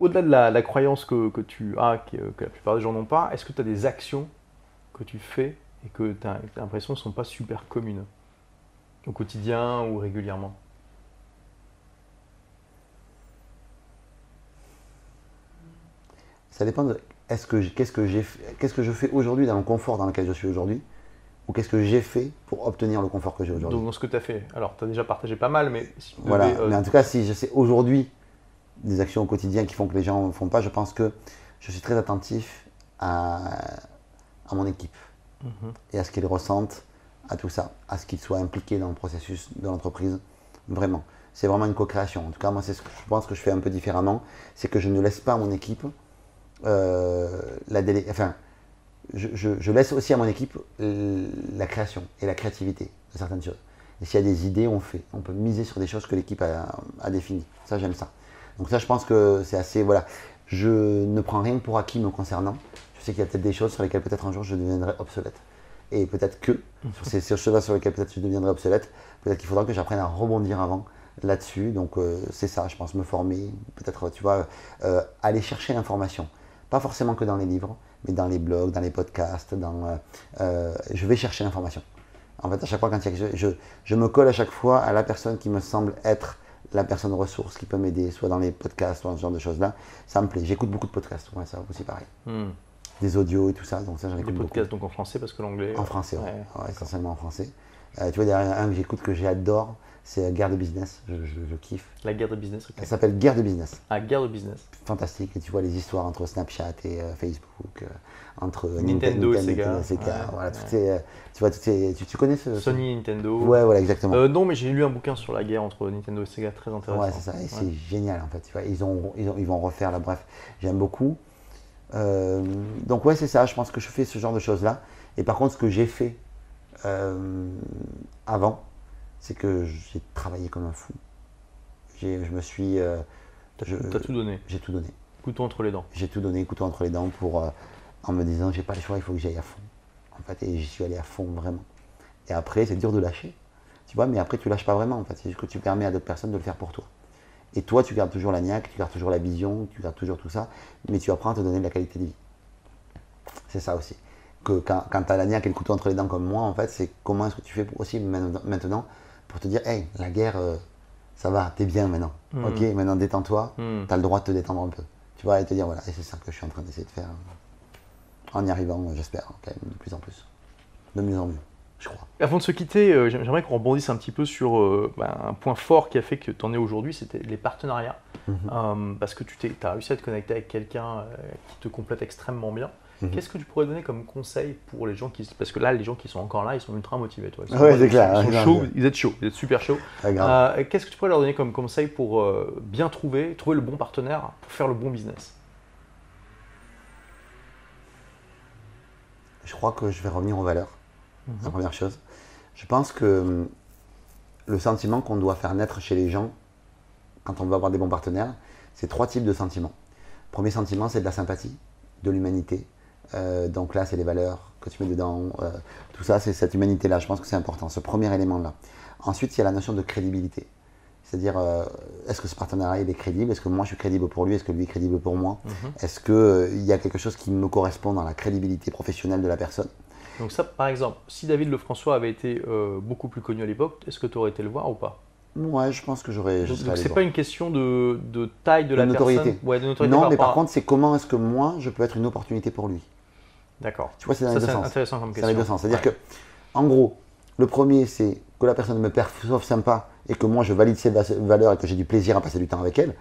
Au-delà de la, croyance que, tu as, que, que, la plupart des gens n'ont pas, est-ce que tu as des actions que tu fais et que tu as, l'impression ne sont pas super communes au quotidien ou régulièrement? Ça dépend de est-ce que qu'est-ce que j'ai qu'est-ce que je fais aujourd'hui dans le confort dans lequel je suis aujourd'hui ou qu'est-ce que j'ai fait pour obtenir le confort que j'ai aujourd'hui? Donc, dans ce que tu as fait. Alors, tu as déjà partagé pas mal, mais. voilà, euh, mais en tout cas, si je sais aujourd'hui des actions au quotidien qui font que les gens ne font pas, je pense que je suis très attentif à, à mon équipe mhm. et à ce qu'ils ressentent, à tout ça, à ce qu'ils soient impliqués dans le processus de l'entreprise. Vraiment. C'est vraiment une co-création. En tout cas, moi, c'est ce que je pense que je fais un peu différemment. C'est que je ne laisse pas à mon équipe euh, la délé enfin, je, laisse aussi à mon équipe la création et la créativité de certaines choses. Et s'il y a des idées, on fait. On peut miser sur des choses que l'équipe a, définies. Ça, j'aime ça. Donc ça, je pense que c'est assez... Voilà. Je ne prends rien pour acquis me concernant. Je sais qu'il y a peut-être des choses sur lesquelles peut-être un jour je deviendrai obsolète. Et peut-être que sur ces, choses sur lesquelles peut-être je deviendrai obsolète, peut-être qu'il faudra que j'apprenne à rebondir avant là-dessus. Donc euh, c'est ça, je pense, me former, peut-être, tu vois, euh, aller chercher l'information. Pas forcément que dans les livres, mais dans les blogs, dans les podcasts, dans, euh, je vais chercher l'information. En fait, à chaque fois, quand il y a, je, je, me colle à chaque fois à la personne qui me semble être la personne ressource qui peut m'aider, soit dans les podcasts, soit dans ce genre de choses-là. Ça me plaît. J'écoute beaucoup de podcasts, ouais, ça aussi pareil. Hmm. Des audios et tout ça, donc ça j'en écoute Des podcasts donc en français parce que l'anglais. En français, ouais. essentiellement en français. Euh, tu vois, derrière un que j'écoute que j'adore, c'est Guerre de Business, je, kiffe. La guerre de business, ok. Elle s'appelle Guerre de Business. Ah, Guerre de Business. Fantastique. Et tu vois les histoires entre Snapchat et euh, Facebook, euh, entre Nintendo, et Sega. voilà, tu vois, tout est, tu, connais ce. Sony, Nintendo. Ouais, voilà, exactement. non, mais j'ai lu un bouquin sur la guerre entre Nintendo et Sega, très intéressant. Ouais, c'est ça. Et c'est génial en fait. Tu vois, ils, ont, ils, ont, ils vont refaire là, bref, j'aime beaucoup. donc, ouais, c'est ça. Je pense que je fais ce genre de choses-là. Et par contre, ce que j'ai fait avant, c'est que j'ai travaillé comme un fou. Je me suis. Euh, tu as tout donné J'ai tout donné. Couteau entre les dents J'ai tout donné, couteau entre les dents, pour, euh, en me disant j'ai pas le choix, il faut que j'aille à fond. En fait, et j'y suis allé à fond vraiment. Et après, c'est dur de lâcher. Tu vois, mais après, tu lâches pas vraiment. En fait, c'est juste que tu permets à d'autres personnes de le faire pour toi. Et toi, tu gardes toujours la niaque, tu gardes toujours la vision, tu gardes toujours tout ça, mais tu apprends à te donner de la qualité de vie. C'est ça aussi. Que quand, quand tu as la niaque et le couteau entre les dents comme moi, en fait, c'est comment est-ce que tu fais aussi maintenant pour te dire, hey, la guerre, euh, ça va, t'es bien maintenant. Hmm. Ok, maintenant détends-toi, hmm. t'as le droit de te détendre un peu. Tu vois, et te dire, voilà, et c'est ça que je suis en train d'essayer de faire. Euh, en y arrivant, j'espère, quand même, de plus en plus. De mieux en mieux. Je crois. Avant de se quitter, euh, j'aimerais qu'on rebondisse un petit peu sur ben, un point fort qui a fait que tu en es aujourd'hui, c'était les partenariats. Mhm. parce que tu as réussi à te connecter avec quelqu'un qui te complète extrêmement bien. Mhm. Qu'est-ce que tu pourrais donner comme conseil pour les gens qui. Parce que là, les gens qui sont encore là, ils sont ultra motivés. Toi. Ils sont, c'est clair. Ils, sont chauds, ils êtes chauds, ils êtes super chauds. Euh, qu'est-ce que tu pourrais leur donner comme conseil pour euh, bien trouver, trouver le bon partenaire pour faire le bon business? Je crois que je vais revenir aux valeurs. Mhm. La première chose. Je pense que hum, le sentiment qu'on doit faire naître chez les gens quand on veut avoir des bons partenaires, c'est trois types de sentiments. Le premier sentiment, c'est de la sympathie, de l'humanité, euh, donc là, c'est les valeurs que tu mets dedans. Euh, tout ça, c'est cette humanité-là. Je pense que c'est important, ce premier élément-là. Ensuite, il y a la notion de crédibilité. C'est-à-dire, euh, est-ce que ce partenariat est crédible? Est-ce que moi je suis crédible pour lui? Est-ce que lui est crédible pour moi? Mhm. Est-ce qu'il y a quelque chose qui me correspond dans la crédibilité professionnelle de la personne? Donc ça, par exemple, si David Lefrançois avait été beaucoup plus connu à l'époque, est-ce que tu aurais été le voir ou pas? Ouais, je pense que j'aurais. Donc c'est pas une question de, taille de, la notoriété. personne. Ouais, de notoriété. Non, mais par contre, c'est comment est-ce que moi je peux être une opportunité pour lui? D'accord. Tu vois, c'est dans les deux sens. intéressant comme question. C'est dans les deux sens. C'est-à-dire que, en gros, le premier, c'est que la personne me perçoive sympa et que moi, je valide ses valeurs et que j'ai du plaisir à passer du temps avec elle.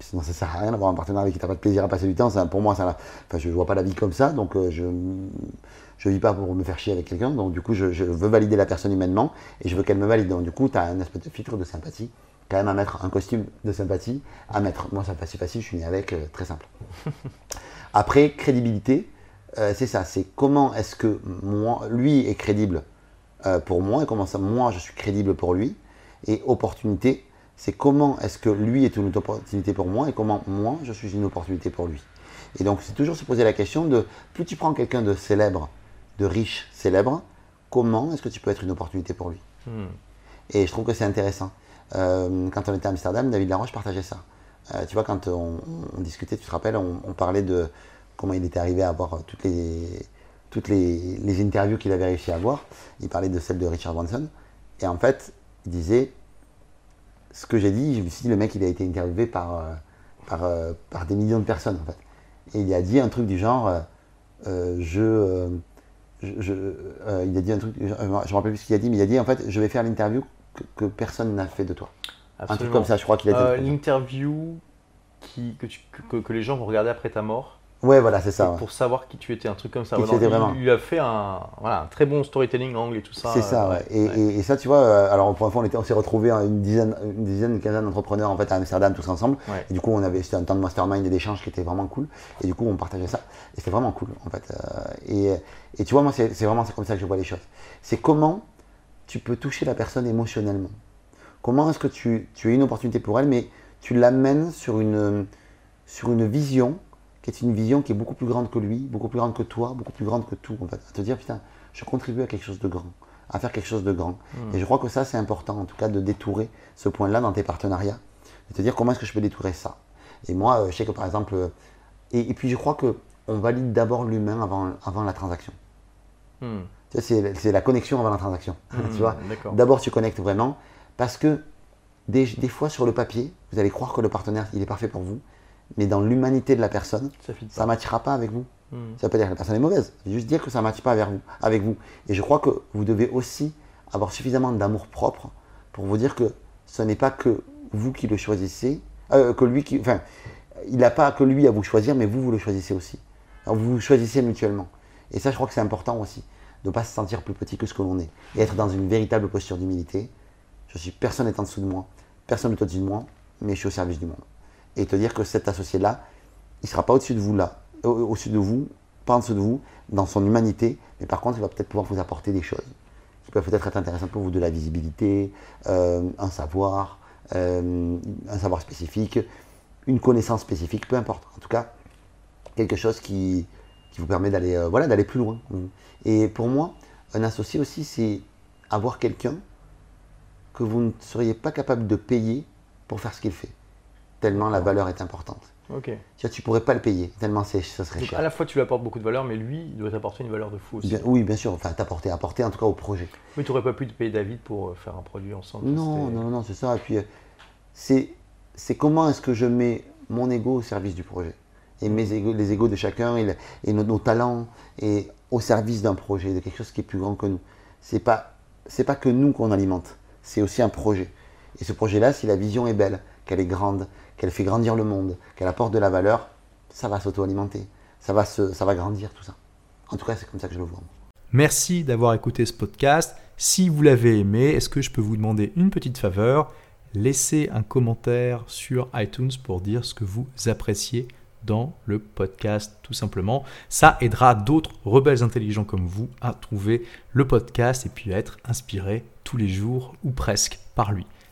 Sinon, ça sert à rien d'avoir un partenaire avec qui tu n'as pas de plaisir à passer du temps. pour moi, ça, enfin, je ne vois pas la vie comme ça. Donc, euh, je ne vis pas pour me faire chier avec quelqu'un. Donc, du coup, je, veux valider la personne humainement et je veux qu'elle me valide. Donc, du coup, tu as un espèce de filtre de sympathie quand même à mettre un costume de sympathie, à mettre. Moi, sympathie facile, je suis né avec, euh, très simple. Après, crédibilité, euh, c'est ça, c'est comment est-ce que moi, lui est crédible pour moi et comment ça, moi, je suis crédible pour lui. Et opportunité, c'est comment est-ce que lui est une opportunité pour moi et comment moi, je suis une opportunité pour lui. Et donc, c'est toujours se poser la question de, plus tu prends quelqu'un de célèbre, de riche, célèbre, comment est-ce que tu peux être une opportunité pour lui? Hmm. Et je trouve que c'est intéressant. Euh, quand on était à Amsterdam, David Laroche partageait ça. tu vois, quand on, discutait, tu te rappelles, on, parlait de comment il était arrivé à avoir toutes les, toutes les, les interviews qu'il avait réussi à avoir. Il parlait de celle de Richard Branson. Et en fait, il disait ce que j'ai dit, je me suis dit, le mec, il a été interviewé par, par, par des millions de personnes, en fait. Et il a dit un truc du genre, je je, euh, il a dit un truc, je, ne me rappelle plus ce qu'il a dit, mais il a dit en fait, je vais faire l'interview que, personne n'a fait de toi. Un truc comme ça, je crois qu'il a dit. Euh, l'interview que, que, les gens vont regarder après ta mort. Ouais, voilà, c'est ça. Pour savoir qui tu étais, un truc comme ça. il, vraiment. il, a fait un, voilà, un, très bon storytelling angle et tout ça. C'est ça, ouais. Et, et, ça, tu vois, euh, alors pour fois, on, on s'est retrouvés une dizaine, une dizaine, une quinzaine d'entrepreneurs en fait, à Amsterdam tous ensemble. Et du coup, on avait, c'était un temps de mastermind et d'échange qui était vraiment cool. Et du coup, on partageait ça. Et c'était vraiment cool, en fait. Euh, et, et tu vois, moi, c'est vraiment comme ça que je vois les choses. C'est comment tu peux toucher la personne émotionnellement. Comment est-ce que tu, tu as une opportunité pour elle, mais tu l'amènes sur une, sur une vision qui est une vision qui est beaucoup plus grande que lui, beaucoup plus grande que toi, beaucoup plus grande que tout, en fait. À te dire, putain, je contribue à quelque chose de grand, à faire quelque chose de grand. Hmm. Et je crois que ça, c'est important, en tout cas, de détourer ce point-là dans tes partenariats. De te dire, comment est-ce que je peux détourer ça Et moi, euh, je sais que, par exemple, euh, et, puis je crois qu'on valide d'abord l'humain avant, avant la transaction. Hmm. C'est la connexion avant la transaction. tu hmm, vois D'abord, tu connectes vraiment, parce que des, des fois, sur le papier, vous allez croire que le partenaire, il est parfait pour vous, mais dans l'humanité de la personne, ça ne matchera pas avec vous. Hmm. Ça veut pas dire que la personne est mauvaise, c'est juste dire que ça ne matche pas avec vous, avec vous. Et je crois que vous devez aussi avoir suffisamment d'amour propre pour vous dire que ce n'est pas que vous qui le choisissez, euh, que lui qui. Enfin, il n'a pas que lui à vous choisir, mais vous, vous le choisissez aussi. Alors vous vous choisissez mutuellement. Et ça, je crois que c'est important aussi, de ne pas se sentir plus petit que ce que l'on est. Et être dans une véritable posture d'humilité. Je suis personne n'est en dessous de moi, personne n'est au-dessus de moi, mais je suis au service du monde et te dire que cet associé-là, il ne sera pas au-dessus de vous là, au-dessus de vous, pas en dessous de vous, dans son humanité, mais par contre, il va peut-être pouvoir vous apporter des choses qui peuvent peut-être être intéressantes pour vous, de la visibilité, euh, un savoir, euh, un savoir spécifique, une connaissance spécifique, peu importe. En tout cas, quelque chose qui, qui vous permet d'aller euh, voilà, d'aller plus loin. Et pour moi, un associé aussi, c'est avoir quelqu'un que vous ne seriez pas capable de payer pour faire ce qu'il fait tellement la valeur est importante. Ok. Tu ne pourrais pas le payer, tellement ça serait cher. À la fois, tu lui apportes beaucoup de valeur, mais lui, il doit t'apporter une valeur de fou aussi. oui, bien sûr, enfin, t'apporter, apporter en tout cas au projet. Mais tu n'aurais pas pu te payer David pour euh, faire un produit ensemble Non, non, non, c'est ça. Et puis, euh, c'est, c'est comment est-ce que je mets mon ego au service du projet? Et mes les égos de chacun et, et nos, talents et au service d'un projet, de quelque chose qui est plus grand que nous. C'est pas, c'est pas que nous qu'on alimente, c'est aussi un projet. Et ce projet-là, si la vision est belle, qu'elle est grande, qu'elle fait grandir le monde, qu'elle apporte de la valeur, ça va s'auto-alimenter, ça, va ça va grandir tout ça. En tout cas, c'est comme ça que je le vois. Merci d'avoir écouté ce podcast. Si vous l'avez aimé, est-ce que je peux vous demander une petite faveur? Laissez un commentaire sur iTunes pour dire ce que vous appréciez dans le podcast, tout simplement. Ça aidera d'autres rebelles intelligents comme vous à trouver le podcast et puis à être inspirés tous les jours ou presque par lui.